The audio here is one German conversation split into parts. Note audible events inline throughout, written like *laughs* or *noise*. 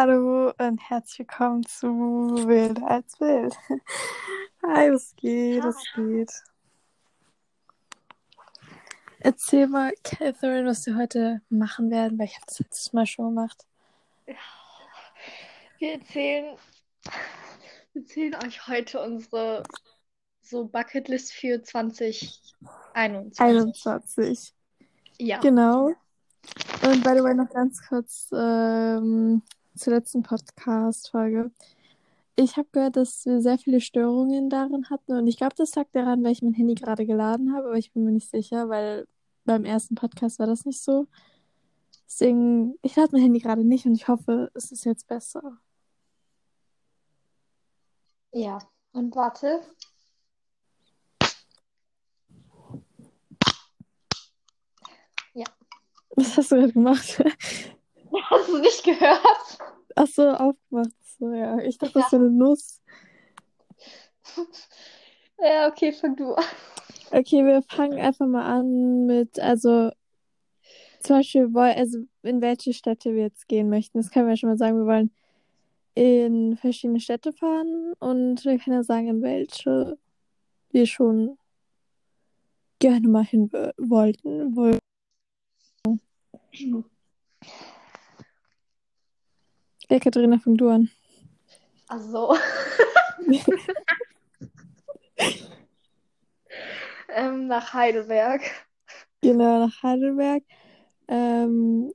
Hallo und herzlich willkommen zu Wild als Wild. Hi, was geht? Was geht? Erzähl mal, Catherine, was wir heute machen werden, weil ich habe das letztes Mal schon gemacht. Wir erzählen, wir erzählen euch heute unsere so Bucketlist für 2021. 21. Ja. Genau. Und by the way, noch ganz kurz ähm, zur letzten Podcast-Folge. Ich habe gehört, dass wir sehr viele Störungen darin hatten und ich glaube, das lag daran, weil ich mein Handy gerade geladen habe, aber ich bin mir nicht sicher, weil beim ersten Podcast war das nicht so. Deswegen, ich lade mein Handy gerade nicht und ich hoffe, es ist jetzt besser. Ja. Und warte. *laughs* Was hast du gerade gemacht? Hast du nicht gehört? Ach so, aufgemacht. So, ja. Ich dachte, Ja. das ist so eine Nuss. *laughs* Ja, okay, fang du an. Okay, wir fangen einfach mal an mit, also zum Beispiel, also in welche Städte wir jetzt gehen möchten. Das können wir schon mal sagen. Wir wollen in verschiedene Städte fahren und wir können ja sagen, in welche wir schon gerne mal hin w- wollten. Ja, Katharina, fang du an. Also. ähm, nach Heidelberg. Genau, nach Heidelberg. Ähm,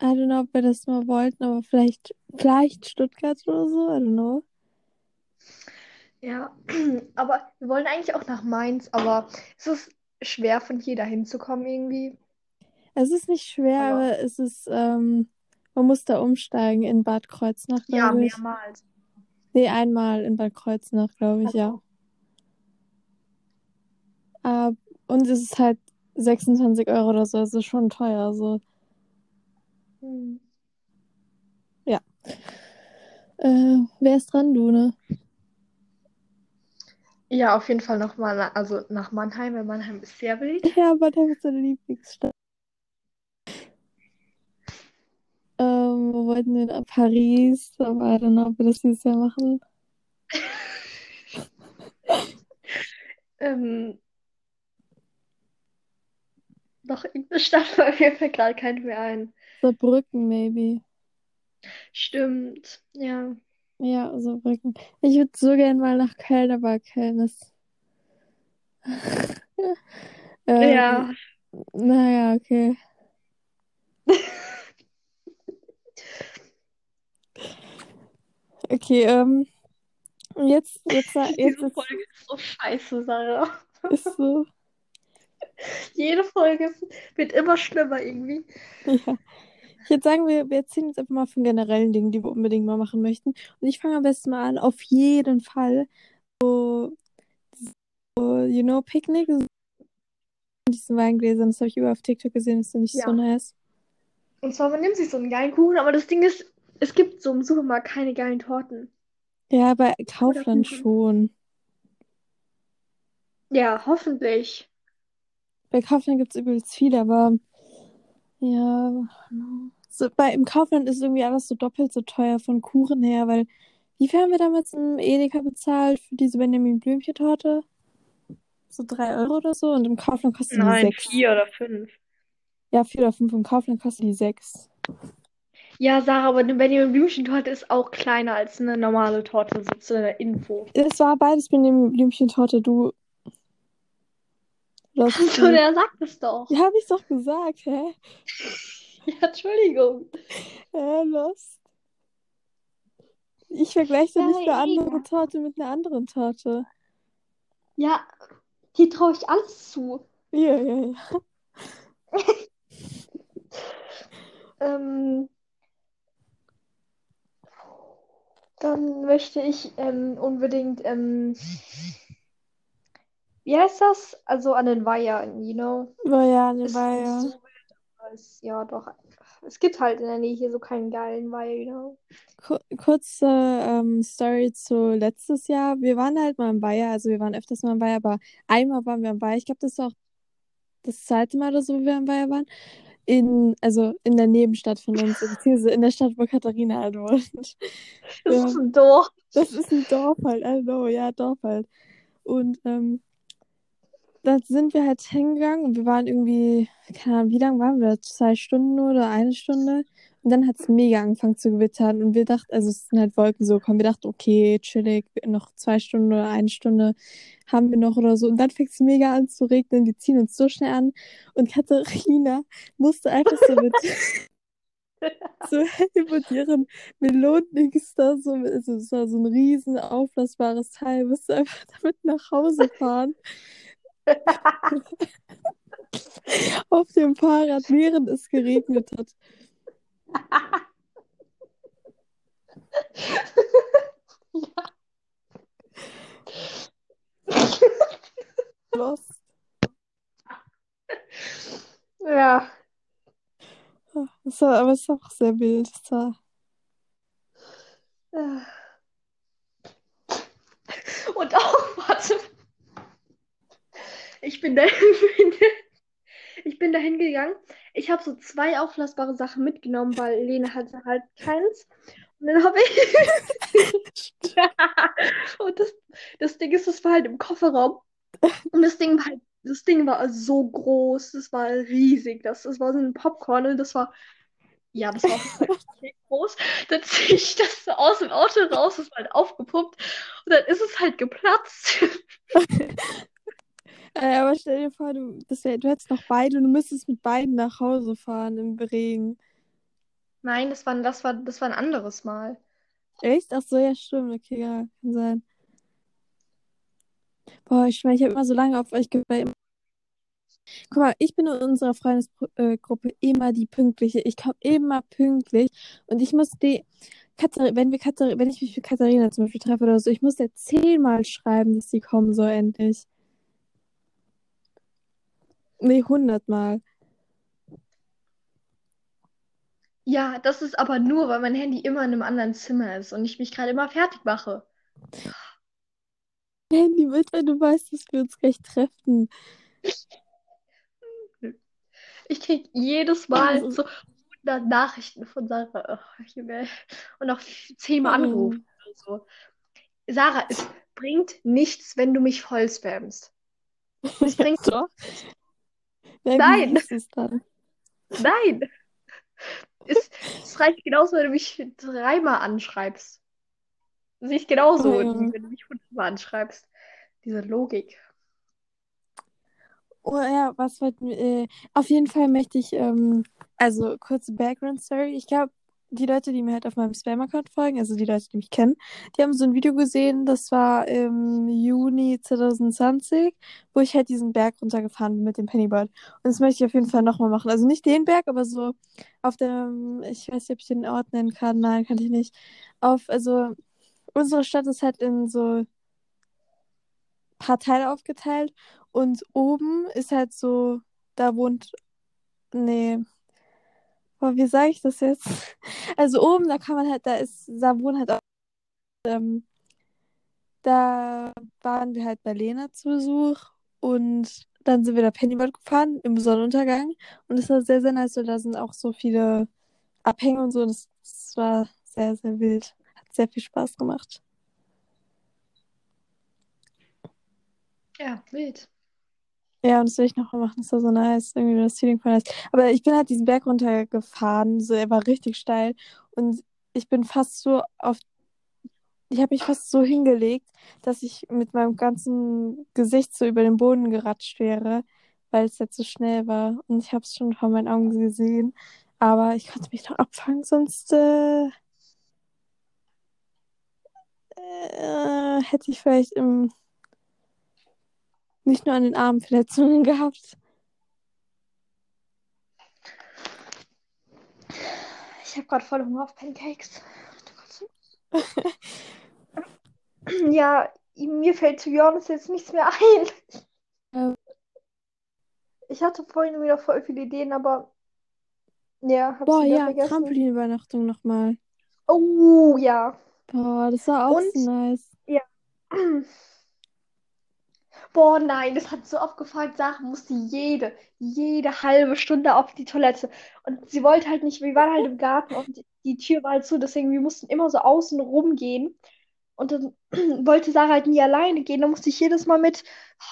I don't know, ob wir das mal wollten, aber vielleicht, vielleicht Stuttgart oder so, I don't know. Ja, *clears throat* aber wir wollen eigentlich auch nach Mainz, aber es ist schwer von hier dahin zu kommen irgendwie. Es ist nicht schwer, Aber- aber es ist, ähm, man muss da umsteigen in Bad Kreuznach, Ja, glaube ich. mehrmals. Nee, einmal in Bad Kreuznach, glaube ich, ja. Ah, und es ist halt 26 Euro oder so, also schon teuer, so. Hm. Äh, wer ist dran, du, ne? Ja, auf jeden Fall nochmal, also nach Mannheim, weil Mannheim ist sehr wild. Ja, der ist deine Lieblingsstadt. Ähm, wir wollten in Paris, aber I don't know, ob wir das dieses Jahr machen. *laughs* Ähm, noch irgendeine Stadt, weil *laughs* mir fällt gerade keine mehr ein. Saarbrücken, maybe. Stimmt, ja. Ja, Saarbrücken. Ich würde so gern mal nach Köln, aber Köln ist. *laughs* Ähm, Ja, Naja, okay. Okay, ähm. und Jetzt, jetzt, *laughs* jetzt, diese ist, Folge ist so scheiße, Sarah. ist so. *laughs* Jede Folge ist- wird immer schlimmer irgendwie. Ja. Ich würde sagen, wir, wir erzählen jetzt einfach mal von generellen Dingen, die wir unbedingt mal machen möchten. Und ich fange am besten mal an, auf jeden Fall. So, so you know, Picknick. So, diesen Weingläsern, das habe ich über auf TikTok gesehen, das finde ich Ja. so nice. Und zwar, man nimmt sich so einen geilen Kuchen, aber das Ding ist, es gibt so im Supermarkt keine geilen Torten. Ja, bei Kaufland schon. Ja, hoffentlich. Bei Kaufland gibt es übelst viele, aber ja, so, bei, im Kaufland ist irgendwie alles so doppelt so teuer von Kuchen her, weil wie viel haben wir damals im Edeka bezahlt für diese Benjamin Blümchen-Torte? So drei Euro oder so und im Kaufland kostet die Nein, sechs. vier oder fünf. Ja, vier oder fünf. Im Kaufland kostet die sechs. Ja, Sarah, aber eine Benjamin Blümchen-Torte ist auch kleiner als eine normale Torte, so zu einer Info. Es war beides Benjamin Blümchen-Torte, du. Das, So, der sagt es doch. ja, hab ich doch gesagt, hä? *laughs* Ja, Entschuldigung. Hä, lost. Ich vergleiche doch Ja, nicht eine egal. andere Torte mit einer anderen Torte. Ja, hier traue ich alles zu. Ja, ja, ja. *laughs* Ähm, dann möchte ich ähm, unbedingt, ähm, wie heißt das? Also an den Weihern, you know? Ne, Ist war nicht ja. so doch. Es gibt halt in der Nähe hier so keinen geilen Weiher, you know? Kur kurze ähm, Story zu letztes Jahr. Wir waren halt mal im Weiher, also wir waren öfters mal im Weiher, aber einmal waren wir im Weiher. Ich glaube, das war auch das zweite Mal oder so, wo wir im Weiher waren. In, also in der Nebenstadt von uns, beziehungsweise in der Stadt, wo Katharina halt wohnt. Das Ja. ist ein Dorf. Das ist ein Dorf halt, know, ja, Dorf halt. Und ähm, da sind wir halt hingegangen und wir waren irgendwie, keine Ahnung, wie lange waren wir? da? Zwei Stunden oder eine Stunde? Und dann hat es mega angefangen zu gewittern und wir dachten, also es sind halt Wolken so gekommen. Wir dachten, okay, chillig, noch zwei Stunden oder eine Stunde haben wir noch oder so. Und dann fängt es mega an zu regnen. Wir ziehen uns so schnell an und Katharina musste einfach so mit *laughs* so und ihren Melonendings da so, also es war so ein riesen aufblasbares Teil, musste einfach *laughs* damit nach Hause fahren. *laughs* Auf dem Fahrrad, während es geregnet hat. Lost. Ja. Das war, aber es war auch sehr wild. Das war, Und auch, warte. Ich bin da, *laughs* ich bin da hingegangen. Ich habe so zwei auflassbare Sachen mitgenommen, weil Lene hatte halt keins. Und dann habe ich. *laughs* Und das, das Ding ist, das war halt im Kofferraum. Und das Ding war halt, das Ding war so groß, das war riesig. Das, das war so ein Popcorn und das war. Ja, das war *laughs* extrem groß. Dann ziehe ich das so aus dem Auto raus, das war halt aufgepumpt. Und dann ist es halt geplatzt. *laughs* äh, aber stell dir vor, du, das wär, du hättest noch beide und du müsstest mit beiden nach Hause fahren im Regen. Nein, das war, das war, das war ein anderes Mal. Echt? Ach so, ja, stimmt. Okay, ja, kann sein. Boah, ich meine, ich habe immer so lange auf euch gewartet. Guck mal, ich bin in unserer Freundesgruppe immer die Pünktliche. Ich komme immer pünktlich und ich muss die, Katharina, wenn wir Katharina, wenn ich mich mit Katharina zum Beispiel treffe oder so, ich muss der zehnmal schreiben, dass sie kommen soll endlich. Nee, hundertmal. Ja, das ist aber nur, weil mein Handy immer in einem anderen Zimmer ist und ich mich gerade immer fertig mache. Handy mit, wenn du weißt, dass wir uns gleich treffen. Ich krieg jedes Mal Also- so 100 Nachrichten von Sarah. Oh. Und auch zehnmal angerufen oder so. Sarah, es *laughs* bringt nichts, wenn du mich voll spammst. Es *laughs* bringt Doch. Wie Nein. ist es dann? Nein. Es, es reicht genauso, wenn du mich dreimal anschreibst. Sehe ich genauso, Oh, ja. wenn du mich hundertmal anschreibst. Diese Logik. Oh ja, was wollten wir? Äh, auf jeden Fall möchte ich, ähm, also kurze Background-Story. Ich glaube, die Leute, die mir halt auf meinem Spam-Account folgen, also die Leute, die mich kennen, die haben so ein Video gesehen, das war im Juni 2020, wo ich halt diesen Berg runtergefahren bin mit dem Pennyboard. Und das möchte ich auf jeden Fall nochmal machen. Also nicht den Berg, aber so auf dem, ich weiß nicht, ob ich den Ort nennen kann. Nein, kann ich nicht. Auf, also unsere Stadt ist halt in so paar Teile aufgeteilt und oben ist halt so, da wohnt, nee, boah, wie sage ich das jetzt? Also oben, da kann man halt, da ist, da wohnen halt auch, ähm, da waren wir halt bei Lena zu Besuch und dann sind wir da Pennyboard gefahren im Sonnenuntergang und es war sehr, sehr nice, weil da sind auch so viele Abhänge und so es, es war sehr, sehr wild. Hat sehr viel Spaß gemacht. Ja, wild. Ja, und das will ich noch mal machen. Das war so nice. Irgendwie das Feeling voll nice. Aber ich bin halt diesen Berg runtergefahren. So, er war richtig steil. Und ich bin fast so auf. Ich habe mich fast so hingelegt, dass ich mit meinem ganzen Gesicht so über den Boden geratscht wäre, weil es jetzt so schnell war. Und ich habe es schon vor meinen Augen gesehen. Aber ich konnte mich noch abfangen, sonst äh, äh, hätte ich vielleicht im, nicht nur an den Armen Verletzungen gehabt. Ich habe gerade voll Hunger auf Pancakes. *laughs* Ja, mir fällt zu Jonas jetzt nichts mehr ein. Ja. Ich hatte vorhin wieder voll viele Ideen, aber ja, hab's Boah, ja, vergessen. Trampolinübernachtung nochmal. Oh, ja. Boah, das war auch Und- so nice. Boah, nein, das hat so oft gefragt, Sarah musste jede, jede halbe Stunde auf die Toilette. Und sie wollte halt nicht, wir waren halt im Garten und die Tür war halt zu, deswegen wir mussten immer so außen rumgehen. Und dann *clears throat* wollte Sarah halt nie alleine gehen, dann musste ich jedes Mal mit.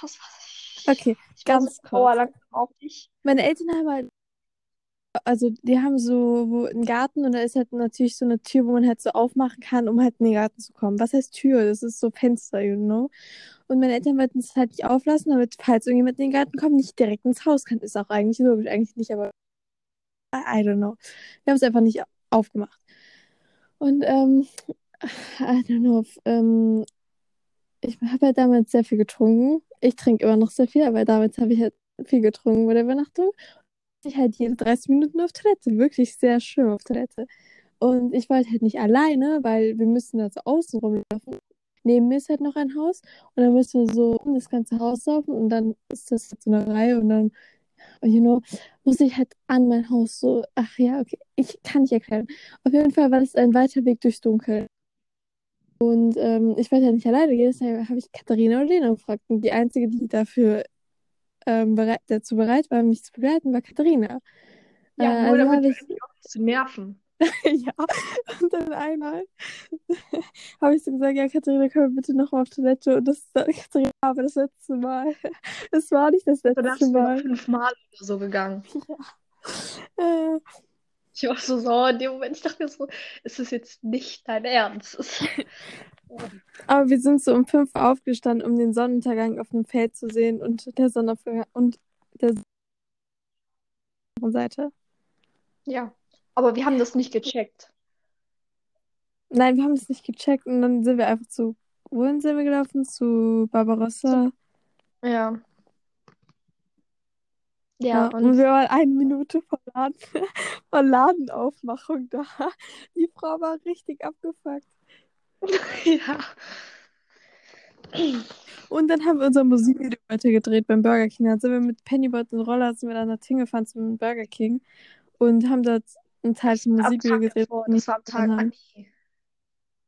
Was, was, Okay, ich ganz sauer kurz. langsam auf dich. Meine Eltern haben halt, also die haben so einen Garten und da ist halt natürlich so eine Tür, wo man halt so aufmachen kann, um halt in den Garten zu kommen. Was heißt Tür? Das ist so Fenster, you know? Und meine Eltern wollten es halt nicht auflassen, damit, falls irgendjemand in den Garten kommt, nicht direkt ins Haus kann. Ist auch eigentlich logisch, eigentlich nicht, aber I don't know. Wir haben es einfach nicht aufgemacht. Und ähm, I don't know. Ähm, ich habe halt damals sehr viel getrunken. Ich trinke immer noch sehr viel, aber damals habe ich halt viel getrunken bei der Übernachtung. Ich halt jede 30 Minuten auf Toilette, wirklich sehr schön auf Toilette. Und ich wollte halt nicht alleine, weil wir müssen da so außen rumlaufen. Neben mir ist halt noch ein Haus und dann müssen wir so um das ganze Haus laufen und dann ist das halt so eine Reihe und dann, you know, muss ich halt an mein Haus so, ach ja, okay, ich kann nicht erklären. Auf jeden Fall war das ein weiter Weg durchs Dunkel. Und ähm, ich wollte ja nicht alleine gehen, deshalb habe ich Katharina und Lena gefragt. Und die einzige, die dafür ähm, bereit, dazu bereit war, mich zu begleiten, war Katharina. Ja, Äh, nur also damit ich, zu nerven. *laughs* ja, und dann einmal *laughs* habe ich so gesagt, ja, Katharina, können wir bitte noch mal auf Toilette? Und das ist *laughs* Katharina, aber das letzte Mal. Es war nicht das Danach letzte sind wir noch Mal. fünfmal oder so gegangen. Äh, Ich war so sauer in dem Moment. Ich dachte mir so, ist das jetzt nicht dein Ernst? Aber wir sind so um fünf aufgestanden, um den Sonnenuntergang auf dem Feld zu sehen und der Sonnenaufgang und der Seite. Ja, aber wir haben das nicht gecheckt. Nein, wir haben das nicht gecheckt und dann sind wir einfach zu, wohin sind wir gelaufen? Zu Barbarossa. Ja. Ja, Ja, und und wir waren eine Minute vor, Laden, *laughs* vor Ladenaufmachung da. Die Frau war richtig abgefuckt. *laughs* ja. Und dann haben wir unser Musikvideo weitergedreht beim Burger King. Dann sind wir mit Pennyboard und Roller sind wir dann dorthin gefahren zum Burger King und haben dort einen Teil Am Musikvideo gedreht. und das war am Tag. danach.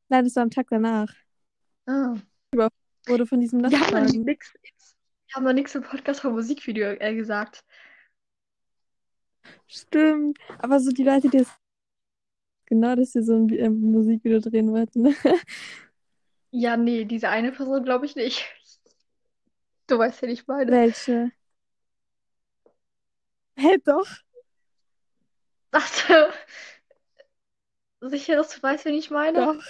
Nein, das war am Tag danach. Ah. Wurde von diesem Wir haben noch Lastwagen. nichts wir haben noch nichts im Podcast vom Musikvideo äh, gesagt. Stimmt. Aber so die Leute, die es genau, dass wir so ein äh, Musikvideo drehen wollten. *laughs* Ja, nee, diese eine Person glaube ich nicht. Du weißt ja nicht meine. Welche? Hä, doch. Ach so. Sicher, dass du weißt, wen ich meine? Doch.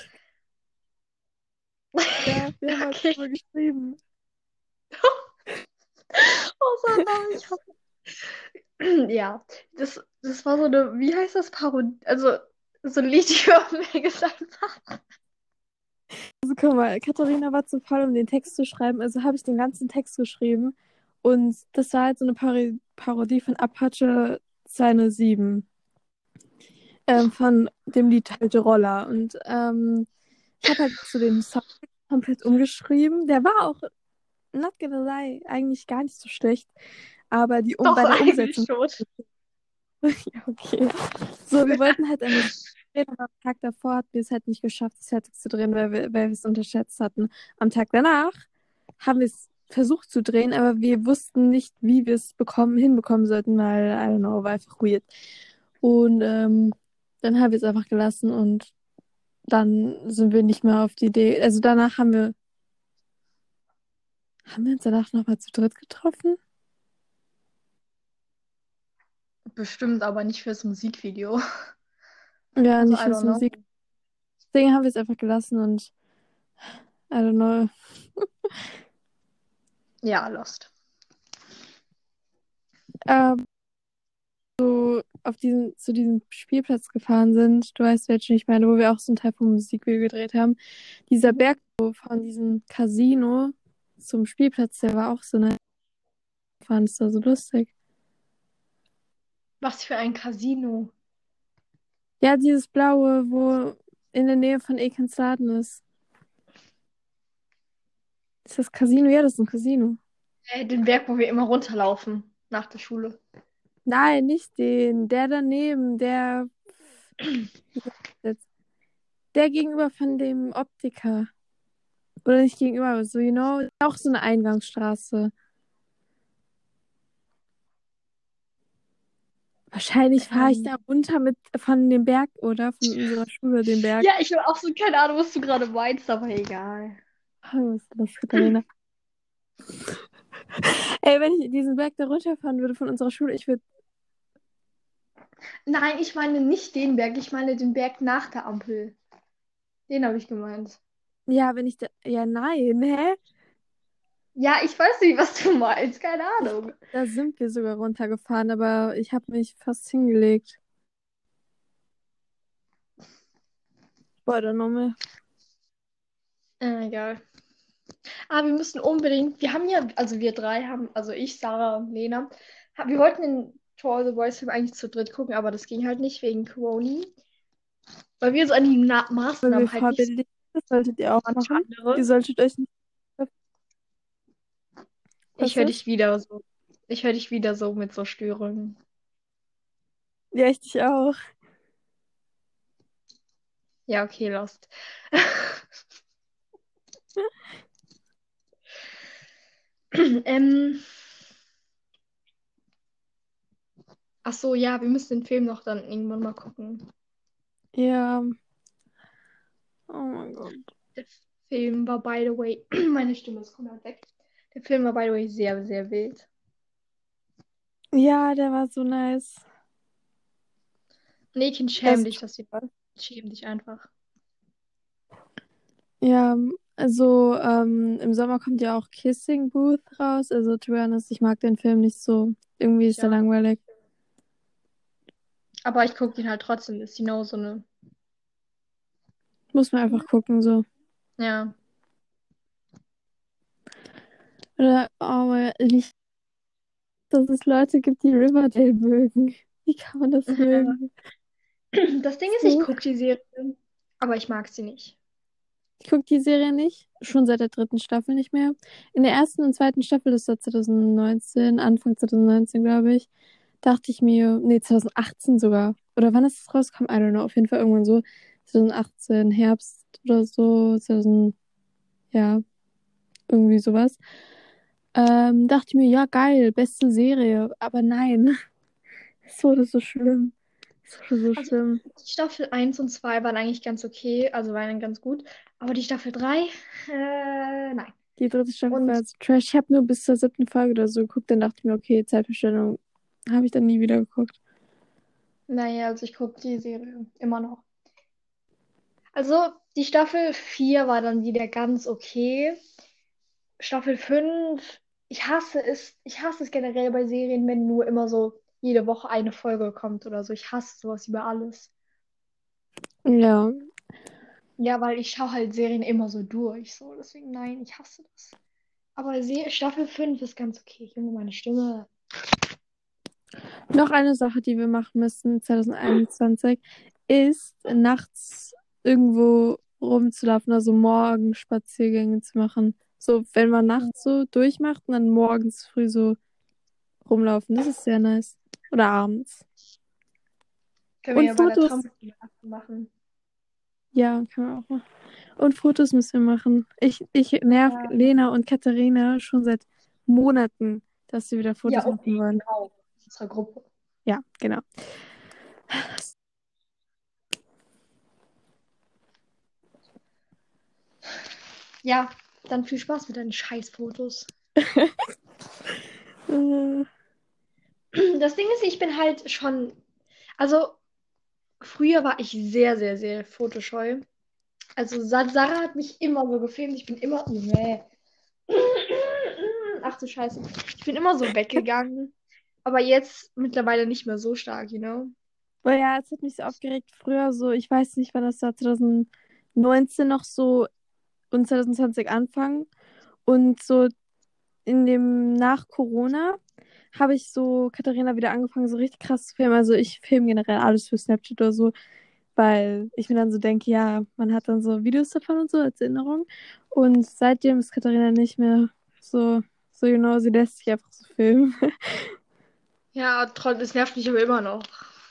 *laughs* Ja, wir haben Okay. drüber geschrieben. *laughs* Oh, so, nein, ich hab... *clears throat* Ja, das, das war so eine, wie heißt das, Parodie, also so ein Lied *laughs* über Megas einfach. Also guck mal, Katharina war zu faul, um den Text zu schreiben, also habe ich den ganzen Text geschrieben. Und das war halt so eine Pari Parodie von Apache 207. Ähm, von dem Lied halt Roller. Und ähm, ich habe halt zu dem Song komplett umgeschrieben. Der war auch, not gonna lie, eigentlich gar nicht so schlecht. Aber die um Doch, bei der Umsetzung. schon. *laughs* Ja, okay. So, wir wollten halt eine *laughs* aber am Tag davor hatten wir es halt nicht geschafft, es fertig zu drehen, weil wir, weil wir es unterschätzt hatten. Am Tag danach haben wir es versucht zu drehen, aber wir wussten nicht, wie wir es bekommen, hinbekommen sollten, weil, I don't know, war einfach weird. Und ähm, dann haben wir es einfach gelassen und dann sind wir nicht mehr auf die Idee. Also danach haben wir. Haben wir uns danach nochmal zu dritt getroffen? Bestimmt, aber nicht fürs Musikvideo. *laughs* Ja, Also, nicht fürs. Musik. Deswegen haben wir es einfach gelassen und I don't know. *laughs* Ja, Lost. ähm, so auf diesen, zu diesem Spielplatz gefahren sind, du weißt, welchen ich meine, wo wir auch so einen Teil vom Musikvideo gedreht haben. Dieser Berg von diesem Casino zum Spielplatz, der war auch so nice. Fand es da so lustig. Was für ein Casino. Ja, dieses blaue, wo in der Nähe von Laden ist. Ist das Casino? Ja, das ist ein Casino. Äh, den Berg, wo wir immer runterlaufen nach der Schule. Nein, nicht den. Der daneben, der. *clears throat* Der gegenüber von dem Optiker. Oder nicht gegenüber, aber so, you know, auch so eine Eingangsstraße. Wahrscheinlich fahre ich Ähm. da runter mit von dem Berg, oder? Von unserer Schule, den Berg. Ja, ich habe auch so keine Ahnung, was du gerade meinst, aber egal. Oh, was ist das, Katharina? Ey, wenn ich diesen Berg da runterfahren würde von unserer Schule, ich würde. Nein, ich meine nicht den Berg, ich meine den Berg nach der Ampel. Den habe ich gemeint. Ja, wenn ich da. Ja, nein, hä? Ja, ich weiß nicht, was du meinst, keine Ahnung. Da sind wir sogar runtergefahren, aber ich habe mich fast hingelegt. Boah, dann nochmal. Äh, egal. Ah, wir müssen unbedingt, wir haben ja, also wir drei haben, also ich, Sarah und Lena, ha- wir wollten den Tour the Boys Film eigentlich zu dritt gucken, aber das ging halt nicht wegen Corona. Weil wir so an die Na Maßnahmen halt nicht sind, das solltet ihr auch machen. andere. Ihr solltet euch nicht. Was Ich höre dich wieder so. Ich höre dich wieder so mit so Störungen. Ja, ich dich auch. Ja, okay, lost. *laughs* Ähm, ach so, ja, wir müssen den Film noch dann irgendwann mal gucken. Ja. Oh mein Gott. Der Film war, by the way, *clears throat* meine Stimme ist komplett weg. Der Film war, by the way, sehr, sehr wild. Ja, der war so nice. Nee, Kind, Der schäm ist dich, dass du, schäm dich einfach. Ja, also ähm, im Sommer kommt ja auch Kissing Booth raus. Also, to be honest, ich mag den Film nicht so. Irgendwie ist er Ja. langweilig. Aber ich gucke ihn halt trotzdem. Ist genau so eine, Muss man einfach gucken, so. ja. Oder, oh, nicht, dass es Leute gibt, die Riverdale mögen. Wie kann man das Ja. mögen? Das Ding ist, ich gucke die Serie, aber ich mag sie nicht. Ich gucke die Serie nicht, schon seit der dritten Staffel nicht mehr. In der ersten und zweiten Staffel, das war 2019, Anfang 2019, glaube ich, dachte ich mir, nee, 2018 sogar. Oder wann ist es rausgekommen? I don't know. Auf jeden Fall irgendwann so 2018, Herbst oder so, 2000, ja, irgendwie sowas. Ähm, dachte ich mir, ja, geil, beste Serie. Aber nein, *laughs* es wurde so schlimm. Es wurde so Also, schlimm. die Staffel 1 und 2 waren eigentlich ganz okay, also waren ganz gut. Aber die Staffel 3, äh, nein. Die dritte Staffel Und war so trash. Ich habe nur bis zur siebten Folge oder so geguckt, dann dachte ich mir, okay, Zeitverstellung habe ich dann nie wieder geguckt. naja, also ich gucke die Serie immer noch. Also, die Staffel 4 war dann wieder ganz okay. Staffel 5, ich hasse es, ich hasse es generell bei Serien, wenn nur immer so jede Woche eine Folge kommt oder so. Ich hasse sowas über alles. Ja, Ja, weil ich schaue halt Serien immer so durch, so. Deswegen, nein, ich hasse das. Aber Se Staffel 5 ist ganz okay. Junge, meine Stimme. noch eine Sache, die wir machen müssen 2021, ist nachts irgendwo rumzulaufen, also morgens Spaziergänge zu machen. So, wenn man nachts so durchmacht und dann morgens früh so rumlaufen, das ist sehr nice. Oder abends. Können wir Und ja bei der Fotos. Machen. Ja, kann man auch machen. Und Fotos müssen wir machen. Ich, ich nerv Ja. Lena und Katharina schon seit Monaten, dass sie wieder Fotos Ja, machen wollen. genau. Unsere Gruppe. Ja, genau. Ja, dann viel Spaß mit deinen Scheißfotos. *laughs* Das Ding ist, ich bin halt schon. Also, früher war ich sehr, sehr, sehr fotoscheu. Also, Sa- Sarah hat mich immer so gefilmt. Ich bin immer. Nee. Ach du Scheiße. Ich bin immer so weggegangen. Aber jetzt mittlerweile nicht mehr so stark, you know? Aber ja, es hat mich so aufgeregt. Früher so, ich weiß nicht, wann das war, 2019 noch so und 2020 Anfang. Und so in dem nach Corona habe ich so Katharina wieder angefangen, so richtig krass zu filmen. Also ich filme generell alles für Snapchat oder so, weil ich mir dann so denke, ja, man hat dann so Videos davon und so als Erinnerung. Und seitdem ist Katharina nicht mehr so, so genau, sie lässt sich einfach so filmen. *laughs* Ja, trotzdem, es nervt mich aber immer noch.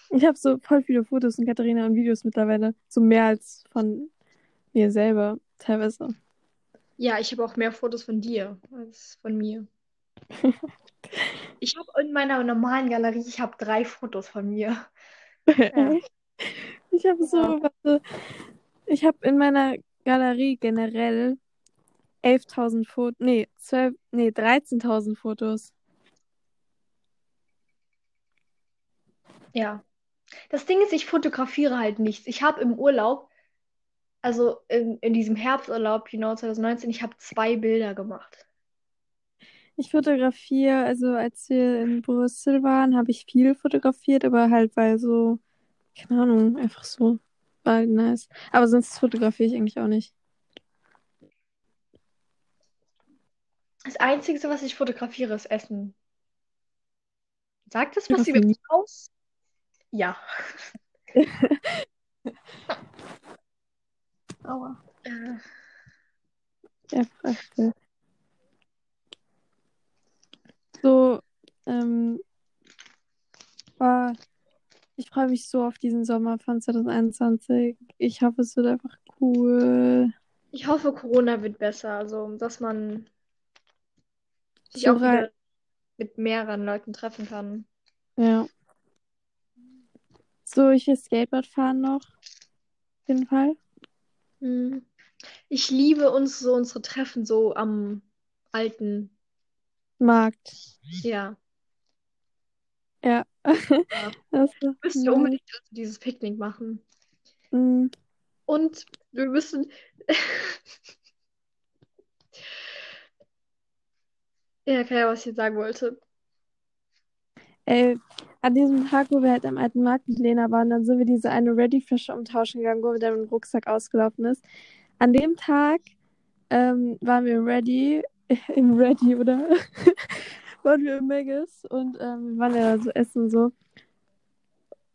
Ich habe so voll viele Fotos von Katharina und Videos mittlerweile. So mehr als von mir selber, teilweise. Ja, ich habe auch mehr Fotos von dir als von mir. *laughs* Ich habe in meiner normalen Galerie, ich habe drei Fotos von mir. Ja. Ich habe so, Ja. warte, ich habe in meiner Galerie generell 11.000 Fotos, nee, 12, nee, 13.000 Fotos. Ja. Das Ding ist, ich fotografiere halt nichts. Ich habe im Urlaub, also in, in diesem Herbsturlaub, you know, 2019, ich habe zwei Bilder gemacht. Ich fotografiere, also als wir in Brüssel waren, habe ich viel fotografiert, aber halt weil so, keine Ahnung, einfach so, war nice. Aber sonst fotografiere ich eigentlich auch nicht. Das Einzige, was ich fotografiere, ist Essen. Sagt das was über mich aus? Ja. *laughs* Aua. Äh, öfter. So, ähm, war, ich freue mich so auf diesen Sommer von 2021. Ich hoffe, es wird einfach cool. ich hoffe, Corona wird besser, also dass man sich So auch wieder mit mehreren Leuten treffen kann. ja. So, ich will Skateboard fahren noch. Auf jeden Fall. Hm. Ich liebe uns so unsere Treffen so am alten, Markt. ja. Ja. Ja. *laughs* Das Wir müssen nice. unbedingt also dieses Picknick machen. Mm. Und wir müssen. *laughs* Ja, keine Ahnung, was ich jetzt sagen wollte. Ey, an diesem Tag, wo wir halt am alten Markt mit Lena waren, dann sind wir diese eine Ready-Flasche umtauschen gegangen, wo der mit dem Rucksack ausgelaufen ist. An dem Tag ähm, waren wir Ready, *laughs* im Ready, oder? *laughs* waren wir im Megas und ähm, wir waren ja so essen so.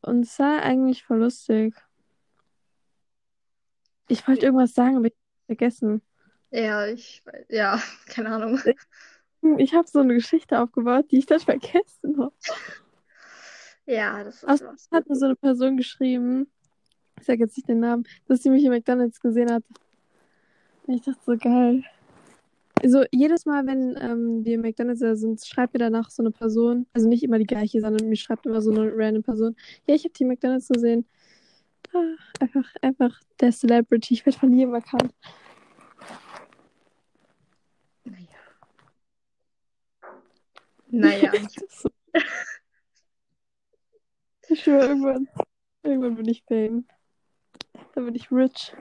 Und es war eigentlich voll lustig. Ich wollte irgendwas sagen, aber ich hab's vergessen. Ja, ich. Ja, *laughs* keine Ahnung. Ich habe so eine Geschichte aufgebaut, die ich dann *laughs* vergessen habe. Ja, das ist Außerdem was. hat mir so eine Person geschrieben, ich sage jetzt nicht den Namen, dass sie mich in McDonalds gesehen hat. Und ich dachte so, geil. Also jedes Mal, wenn ähm, wir im McDonalds sind, schreibt mir danach so eine Person, also nicht immer die gleiche, sondern mir schreibt immer so eine random Person, ja, ich habe die McDonalds gesehen. Ah, einfach, einfach der Celebrity, ich werde von jedem erkannt. Naja, *laughs* ich, schwöre, irgendwann, irgendwann bin ich Fame. Dann bin ich rich.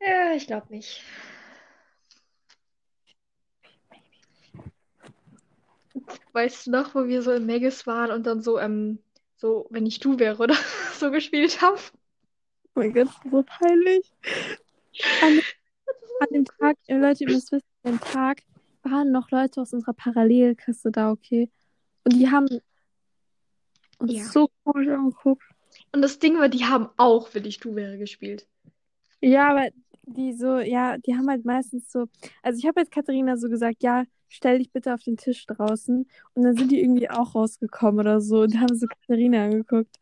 ja, ich glaube nicht. Weißt du noch, wo wir so im Megas waren und dann so, ähm, so, wenn ich du wäre oder *laughs* so gespielt haben? Oh mein Gott, das ist so peinlich. An, an dem Tag, äh, Leute, ihr müsst wissen, an dem Tag waren noch Leute aus unserer Parallelklasse da, okay? Und die haben uns Ja. so komisch angeguckt. Und das Ding war, die haben auch, wenn ich du wäre, gespielt. Ja, aber die so, ja, die haben halt meistens so, also ich habe jetzt Katharina so gesagt, ja, stell dich bitte auf den Tisch draußen. Und dann sind die irgendwie auch rausgekommen oder so und haben so Katharina angeguckt.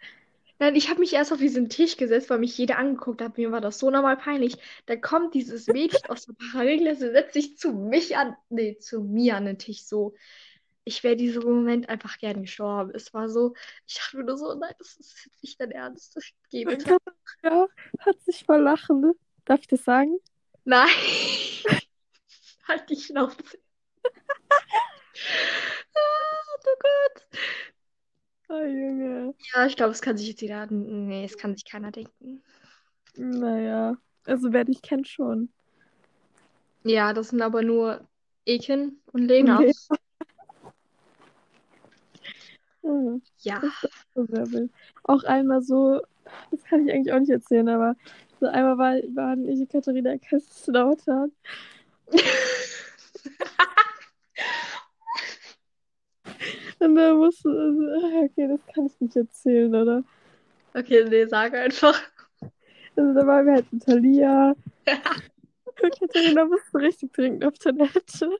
Nein, ich habe mich erst auf diesen Tisch gesetzt, weil mich jeder angeguckt hat. Mir war das so normal peinlich. Da kommt dieses Mädchen aus der Parallelklasse, setzt sich zu mich an, nee, zu mir an den Tisch so. Ich wäre diesen Moment einfach gern gestorben. Es war so, ich dachte mir nur so, nein, das ist nicht dein Ernst. Geh Und bitte. Katharina hat sich vor Lachen, ne? Darf ich das sagen? Nein. *laughs* Halt die Schnauze. *laughs* ah, du Gott. Oh, Junge. Ja, ich glaube, es kann sich jetzt jeder. Nee, es kann sich keiner denken. Naja, also wer dich kennt schon. Ja, das sind aber nur Eken und Lena. Lena. *laughs* Hm, Ja. wild. Auch einmal so, das kann ich eigentlich auch nicht erzählen, aber so einmal war, waren ich und Katharina Kaiserslautern. *laughs* Und da musste, also, okay, das kann ich nicht erzählen, oder? Okay, nee, sag einfach. Also da waren wir halt in Thalia. Und Katharina musste richtig dringend auf Toilette.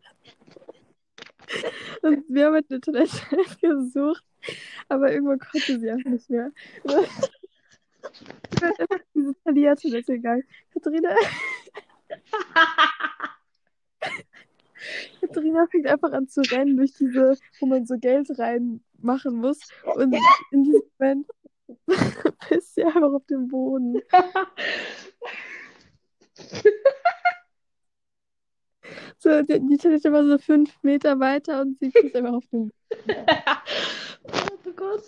Und wir haben halt eine Toilette *laughs* gesucht, aber irgendwann konnte sie auch nicht mehr. *laughs* Wir sind einfach diese Thalia-Toilette gegangen. Katharina *laughs* Katharina fängt einfach an zu rennen durch diese, wo man so Geld reinmachen muss. Und in diesem Moment *laughs* pisst sie einfach auf den Boden. so, die, die Toilette war so fünf Meter weiter und sie pisst einfach auf den Boden. *laughs* oh Gott.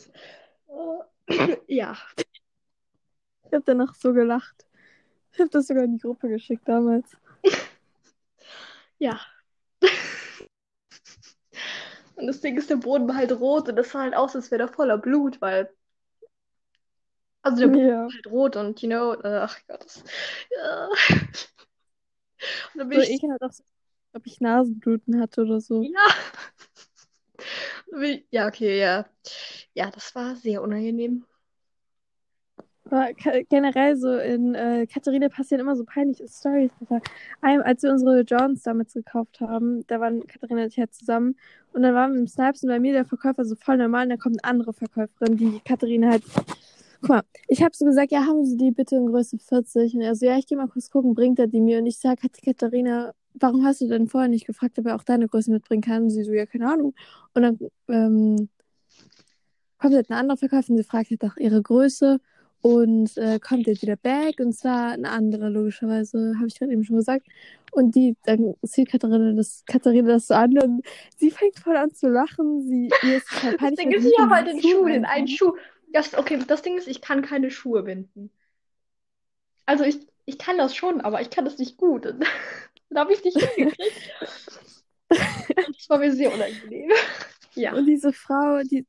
*clears throat* Ja. Ich habe danach so gelacht. Ich habe das sogar in die Gruppe geschickt damals. *laughs* Ja. Und das Ding ist, der Boden war halt rot und das sah halt aus, als wäre der voller Blut, weil. Also der Boden Ja. war halt rot und, you know, äh, ach Gott. Das, ja. Und dann bin So ich. ekelhaft auch, so, ob ich Nasenbluten hatte oder so. Ja. Ja, okay, ja. Ja, das war sehr unangenehm. Generell so in äh, Katharina passieren immer so peinliche Stories. Als wir unsere Johns damals gekauft haben, da waren Katharina und ich halt zusammen. Und dann waren wir im Snipes und bei mir der Verkäufer so voll normal. Und dann kommt eine andere Verkäuferin, die Katharina halt. Guck mal, ich habe so gesagt, ja, haben Sie die bitte in Größe 40? Und er so, ja, ich gehe mal kurz gucken, bringt er die mir? Und ich sage, Katharina, warum hast du denn vorher nicht gefragt, ob er auch deine Größe mitbringen kann? Und sie so, ja, keine Ahnung. Und dann ähm, kommt halt eine andere Verkäuferin, sie fragt halt nach ihrer Größe und äh, kommt jetzt wieder back und zwar eine andere, logischerweise, habe ich gerade eben schon gesagt. Und die, dann zieht Katharina das, Katharina das so an und sie fängt voll an zu lachen. Sie, ihr ist total Das peinlich. Ding weil ist, ich habe halt den Schuh, den einen Schuh. Das, okay, das Ding ist, ich kann keine Schuhe binden. Also ich, ich kann das schon, aber ich kann das nicht gut. *laughs* Da habe ich nicht hingekriegt. *laughs* Das war mir sehr unangenehm. Ja. Und diese Frau, die,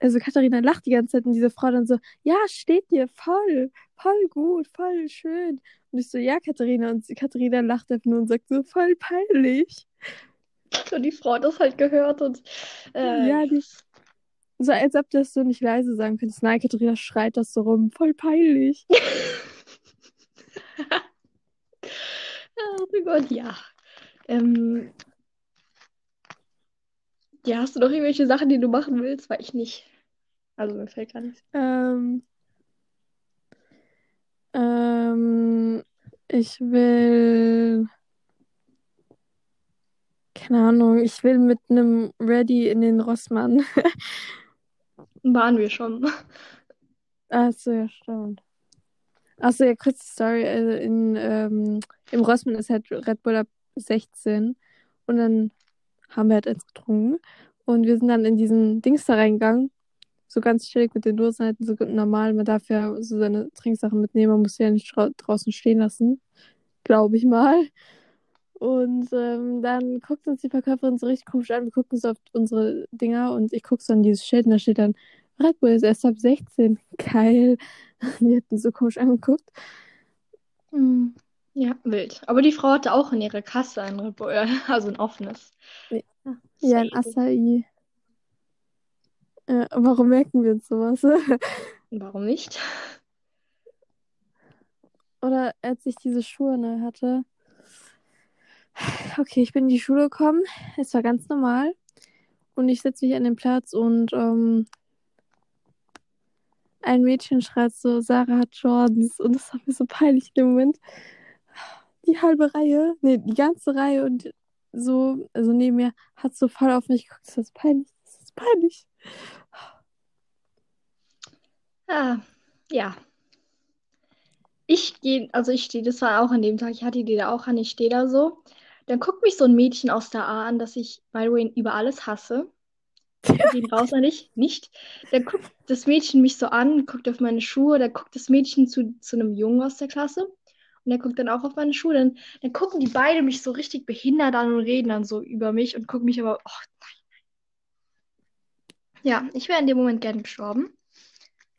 also Katharina lacht die ganze Zeit und diese Frau dann so, ja, steht dir voll, voll gut, voll schön. Und ich so, ja, Katharina. Und Katharina lacht einfach nur und sagt so, voll peinlich. Und die Frau hat das halt gehört und äh, Ja, die, so als ob du das so nicht leise sagen könntest. Nein, Katharina schreit das so rum, voll peinlich. *laughs* Oh mein Gott, ja. Ähm, ja, hast du noch irgendwelche Sachen, die du machen willst? Weil ich nicht. Also mir fällt gar nichts. Ähm, ähm, ich will, keine Ahnung, ich will mit einem Ready in den Rossmann. *laughs* Waren wir schon. Achso, ja, stimmt. Achso, ja, kurze Story. äh, In, ähm, Im Rossmann ist halt Red Bull ab 16 und dann haben wir halt eins getrunken und wir sind dann in diesen Dings da reingegangen. So ganz chillig mit den Dosen halt so normal. Man darf ja so seine Trinksachen mitnehmen, man muss sie ja nicht drau draußen stehen lassen. Glaube ich mal. Und ähm, dann guckt uns die Verkäuferin so richtig komisch an. Wir gucken so auf unsere Dinger und ich gucke so an dieses Schild und da steht dann, Red Bull ist erst ab 16. Geil. *laughs* Die hatten so komisch angeguckt. Ja, wild. Aber die Frau hatte auch in ihrer Kasse ein Red Bull, *laughs* also ein offenes. Ja, ein Safe. Acai. Äh, warum merken wir uns sowas? *laughs* Warum nicht? Oder als ich diese Schuhe neu hatte. Okay, ich bin in die Schule gekommen. Es war ganz normal. Und ich sitze mich an den Platz und ähm, ein Mädchen schreit so, Sarah hat Jordans. Und das war mir so peinlich in dem Moment. Die halbe Reihe, nee, die ganze Reihe und so, also neben mir, hat so voll auf mich geguckt. Das ist peinlich. Das ist peinlich. Ah, ja. Ich gehe, also ich stehe, das war auch an dem Tag, ich hatte die da auch an, ich stehe da so. Dann guckt mich so ein Mädchen aus der A an, das ich, way, über alles hasse. *laughs* Den raus an ich nicht. Dann guckt das Mädchen mich so an, guckt auf meine Schuhe, dann guckt das Mädchen zu, zu einem Jungen aus der Klasse und der guckt dann auch auf meine Schuhe. Dann, dann gucken die beide mich so richtig behindert an und reden dann so über mich und gucken mich aber, oh nein. Ja, ich wäre in dem Moment gern gestorben.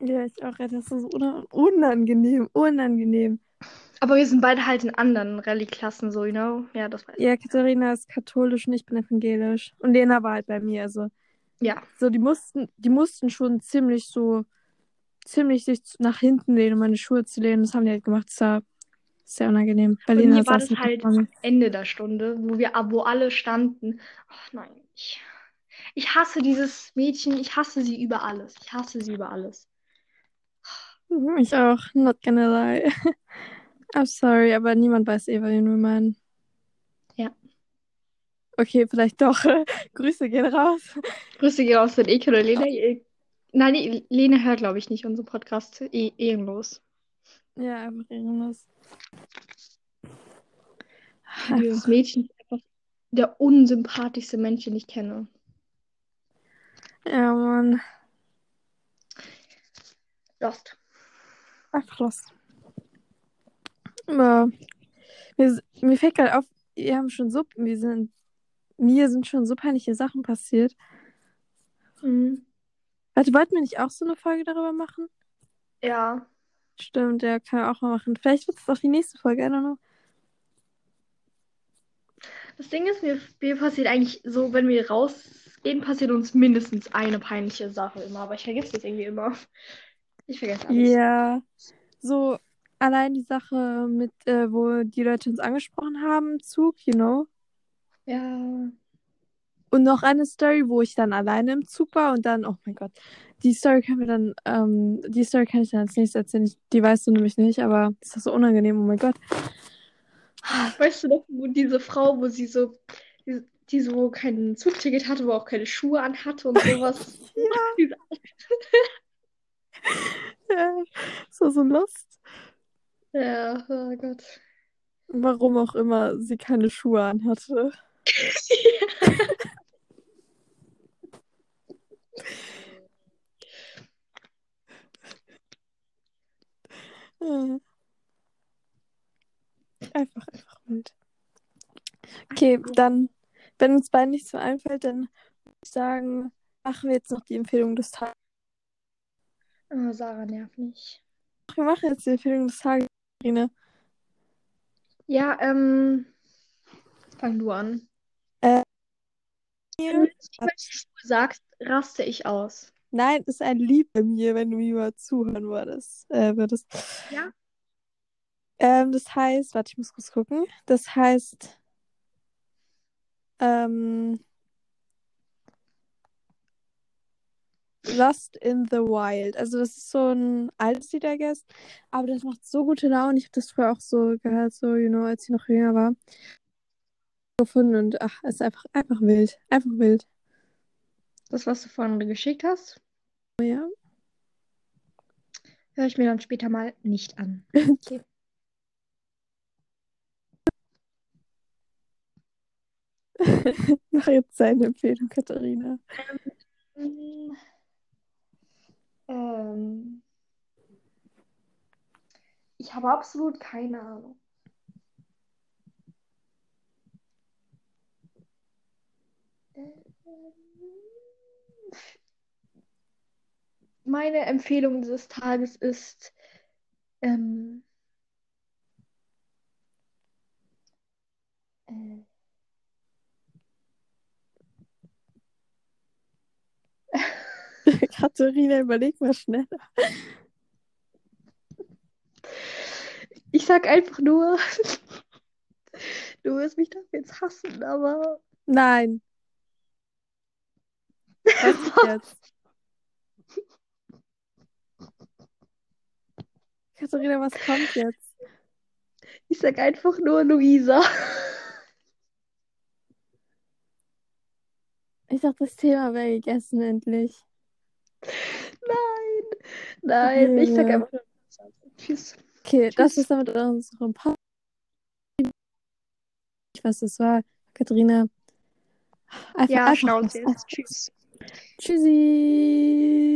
Ja, ich auch. Das ist unangenehm, unangenehm. Aber wir sind beide halt in anderen Rallye-Klassen, so, you know? Ja, das weiß ich. Ja, Katharina ist katholisch und ich bin evangelisch. Und Lena war halt bei mir. Also, Ja. so, die mussten, die mussten schon ziemlich so, ziemlich sich nach hinten lehnen, um meine Schuhe zu lehnen. Das haben die halt gemacht. War sehr unangenehm. Bei Bei Lena mir war das mit halt vorne. Ende der Stunde, wo wir, wo alle standen. Ach nein, ich, ich hasse dieses Mädchen, ich hasse sie über alles. Ich hasse sie über alles. Mhm, Ich auch. Not gonna lie. *laughs* I'm sorry, aber niemand weiß eh, wen wir meinen. Ja. Okay, vielleicht doch. *laughs* Grüße gehen raus. Grüße gehen raus von Eke oder Lena. Nein, Lena hört, glaube ich, nicht unseren Podcast. Eh, ehrenlos. Ja, einfach ehrenlos. Dieses Mädchen ist einfach der unsympathischste Mensch, den ich kenne. Ja, Mann. Lost. Einfach lost. Aber mir, mir fällt gerade auf, wir haben schon so, wir sind, mir sind schon so peinliche Sachen passiert. Mhm. Warte, wollten wir nicht auch so eine Folge darüber machen? Ja. Stimmt, ja, kann wir auch mal machen. Vielleicht wird es auch die nächste Folge, I don't know. Das Ding ist, mir, mir passiert eigentlich so, wenn wir rausgehen, passiert uns mindestens eine peinliche Sache immer. Aber ich vergesse das irgendwie immer. Ich vergesse alles. Ja, so allein die Sache mit, äh, wo die Leute uns angesprochen haben Zug, you know. Ja. Und noch eine Story, wo ich dann alleine im Zug war und dann, oh mein Gott, die Story können wir dann, ähm, die Story kann ich dann als nächstes erzählen. Ich, die weißt du nämlich nicht, aber das ist so unangenehm, oh mein Gott. Weißt du noch, wo diese Frau, wo sie so, die, die so kein Zugticket hatte, wo auch keine Schuhe anhatte und sowas. *laughs* ja. ja, *laughs* so so Lust. Ja, oh Gott. Warum auch immer sie keine Schuhe anhatte. Ja. *laughs* Einfach, einfach wild. Okay, dann, wenn uns beiden nichts mehr einfällt, dann würde ich sagen, machen wir jetzt noch die Empfehlung des Tages. Oh, Sarah nervt nicht. Wir machen jetzt die Empfehlung des Tages, Rine. Ja, ähm, fang du an. Äh, Wenn du sagst, raste ich aus. Nein, ist ein Lieb bei mir, wenn du mir mal zuhören würdest. Äh, würdest. Ja. Ähm, das heißt, warte, ich muss kurz gucken. Das heißt, ähm, Lost in the Wild. Also das ist so ein altes Lied, I guess. Aber das macht so gute Laune. Ich habe das früher auch so gehört, so, you know, als ich noch jünger war. Gefunden und ach, es ist einfach, einfach wild. Einfach wild. Das, was du vorhin geschickt hast, Ja. höre ich mir dann später mal nicht an. *laughs* Okay. Mach jetzt deine Empfehlung, Katharina. Ähm, ähm, ich habe absolut keine Ahnung. Meine Empfehlung dieses Tages ist ähm, äh, *laughs* Katharina, überleg mal schneller. ich sag einfach nur, *laughs* du wirst mich dafür jetzt hassen, aber Nein. Was *laughs* ist jetzt? Katharina, was kommt jetzt? ich sag einfach nur Luisa. Ich dachte, das Thema wäre gegessen endlich. Nein, nein, ich sag einfach nur Tschüss. Okay, das Tschüss. ist damit unserem Podcast. Was das war, Katharina. Einfach, Ja, einfach Schnauze was, jetzt. Tschüss. Tschüssi.